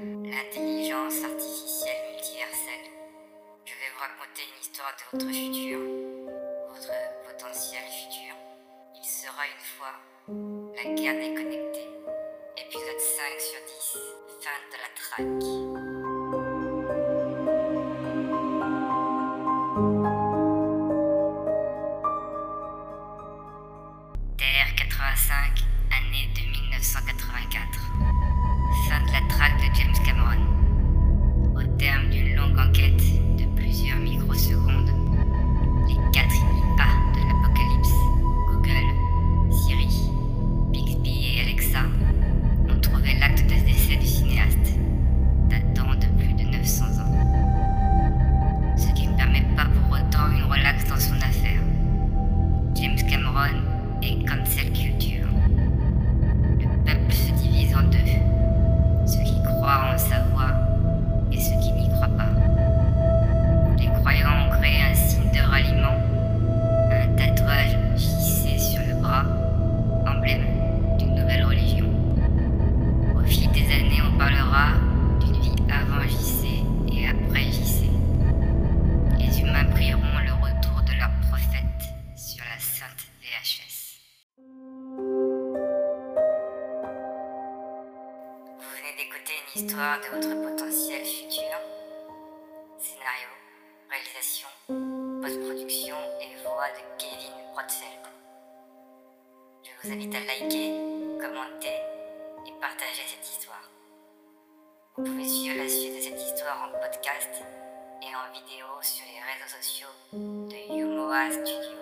l'intelligence artificielle multiverselle. Je vais vous raconter une histoire de votre futur, votre potentiel futur. Il sera une fois la guerre déconnectée. Épisode 5 sur 10. Fin de la traque. Terre 85, année de 1984. James Cameron. Vous venez d'écouter une histoire de votre potentiel futur. Scénario, réalisation, post-production et voix de Kevin Rothfeld. Je vous invite à liker, commenter et partager cette histoire. Vous pouvez suivre la suite de cette histoire en podcast et en vidéo sur les réseaux sociaux de Yumoa Studio,